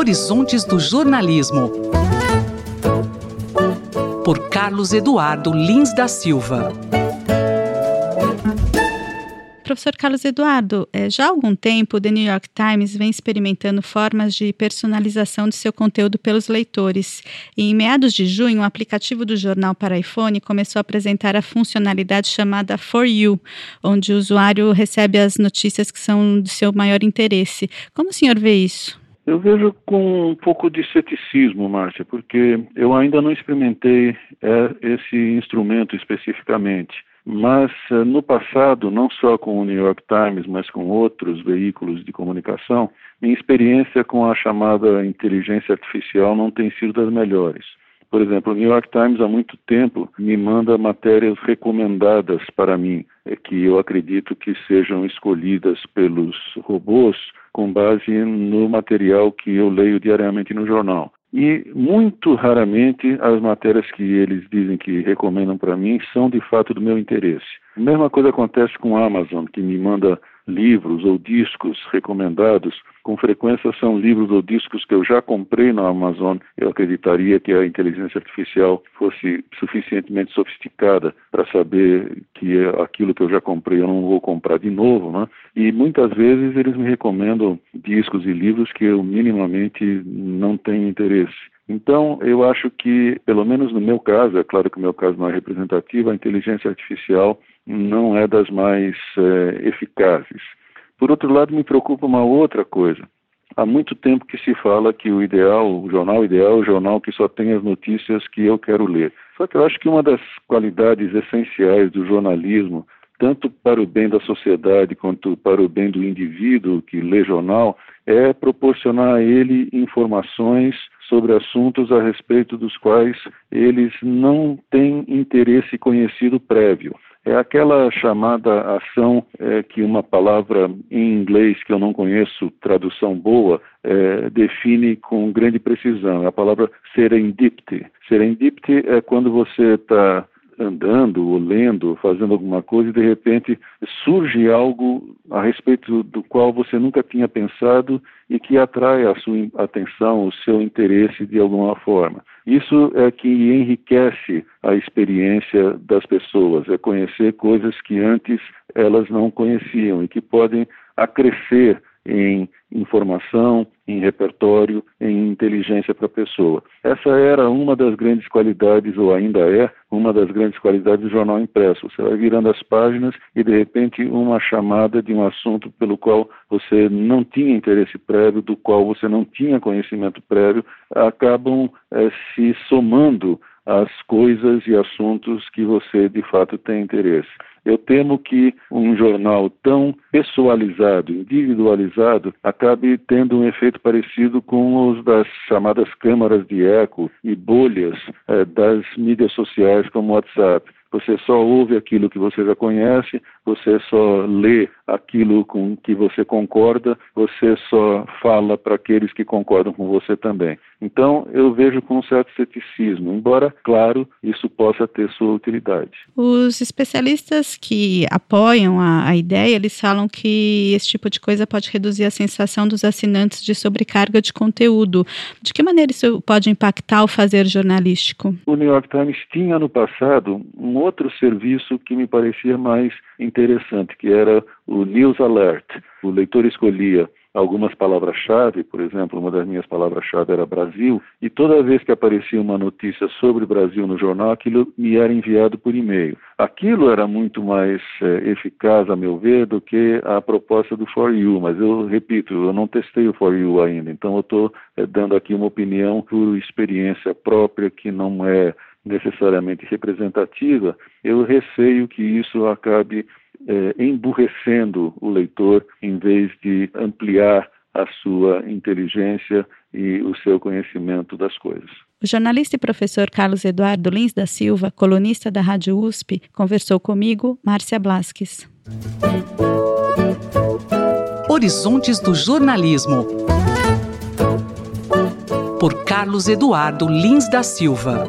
Horizontes do Jornalismo. Por Carlos Eduardo Lins da Silva. Professor Carlos Eduardo, é, já há algum tempo o The New York Times vem experimentando formas de personalização de seu conteúdo pelos leitores. E em meados de junho, o aplicativo do jornal para iPhone começou a apresentar a funcionalidade chamada For You, onde o usuário recebe as notícias que são de seu maior interesse. Como o senhor vê isso? Eu vejo com um pouco de ceticismo, Márcia, porque eu ainda não experimentei é, esse instrumento especificamente. Mas eh, no passado, não só com o New York Times, mas com outros veículos de comunicação, minha experiência com a chamada inteligência artificial não tem sido das melhores. Por exemplo, o New York Times há muito tempo me manda matérias recomendadas para mim, eh, que eu acredito que sejam escolhidas pelos robôs com base no material que eu leio diariamente no jornal. E muito raramente as matérias que eles dizem que recomendam para mim são de fato do meu interesse. A mesma coisa acontece com a Amazon, que me manda livros ou discos recomendados, com frequência são livros ou discos que eu já comprei na Amazon. Eu acreditaria que a inteligência artificial fosse suficientemente sofisticada para saber que aquilo que eu já comprei eu não vou comprar de novo, né? E muitas vezes eles me recomendam discos e livros que eu minimamente não tenho interesse. Então, eu acho que, pelo menos no meu caso, é claro que o meu caso não é representativo, a inteligência artificial não é das mais é, eficazes. Por outro lado, me preocupa uma outra coisa. Há muito tempo que se fala que o ideal, o jornal ideal é o jornal que só tem as notícias que eu quero ler. Só que eu acho que uma das qualidades essenciais do jornalismo, tanto para o bem da sociedade quanto para o bem do indivíduo que lê jornal, é proporcionar a ele informações sobre assuntos a respeito dos quais eles não têm interesse conhecido prévio. É aquela chamada ação é, que uma palavra em inglês que eu não conheço, tradução boa, é, define com grande precisão. É a palavra serendipity. Serendipity é quando você está andando, ou lendo, fazendo alguma coisa e de repente surge algo a respeito do qual você nunca tinha pensado e que atrai a sua atenção, o seu interesse de alguma forma. Isso é que enriquece a experiência das pessoas, é conhecer coisas que antes elas não conheciam e que podem acrescer em informação, em repertório, em inteligência para a pessoa. Essa era uma das grandes qualidades, ou ainda é, uma das grandes qualidades do jornal impresso. Você vai virando as páginas e, de repente, uma chamada de um assunto pelo qual você não tinha interesse prévio, do qual você não tinha conhecimento prévio, acabam é, se somando às coisas e assuntos que você, de fato, tem interesse. Eu temo que um jornal tão pessoalizado, individualizado, acabe tendo um efeito parecido com os das chamadas câmaras de eco e bolhas eh, das mídias sociais como o WhatsApp. Você só ouve aquilo que você já conhece, você só lê aquilo com que você concorda, você só fala para aqueles que concordam com você também. Então, eu vejo com um certo ceticismo, embora, claro, isso possa ter sua utilidade. Os especialistas que apoiam a, a ideia, eles falam que esse tipo de coisa pode reduzir a sensação dos assinantes de sobrecarga de conteúdo. De que maneira isso pode impactar o fazer jornalístico? O New York Times tinha no passado um outro serviço que me parecia mais interessante, que era o News Alert. O leitor escolhia algumas palavras-chave, por exemplo, uma das minhas palavras-chave era Brasil, e toda vez que aparecia uma notícia sobre Brasil no jornal, aquilo me era enviado por e-mail. Aquilo era muito mais é, eficaz, a meu ver, do que a proposta do For You, mas eu repito, eu não testei o For You ainda, então eu estou é, dando aqui uma opinião por experiência própria que não é necessariamente representativa, eu receio que isso acabe é, emburrecendo o leitor em vez de ampliar a sua inteligência e o seu conhecimento das coisas. O jornalista e professor Carlos Eduardo Lins da Silva, colunista da Rádio USP, conversou comigo, Márcia Blasques. Horizontes do Jornalismo. Por Carlos Eduardo Lins da Silva.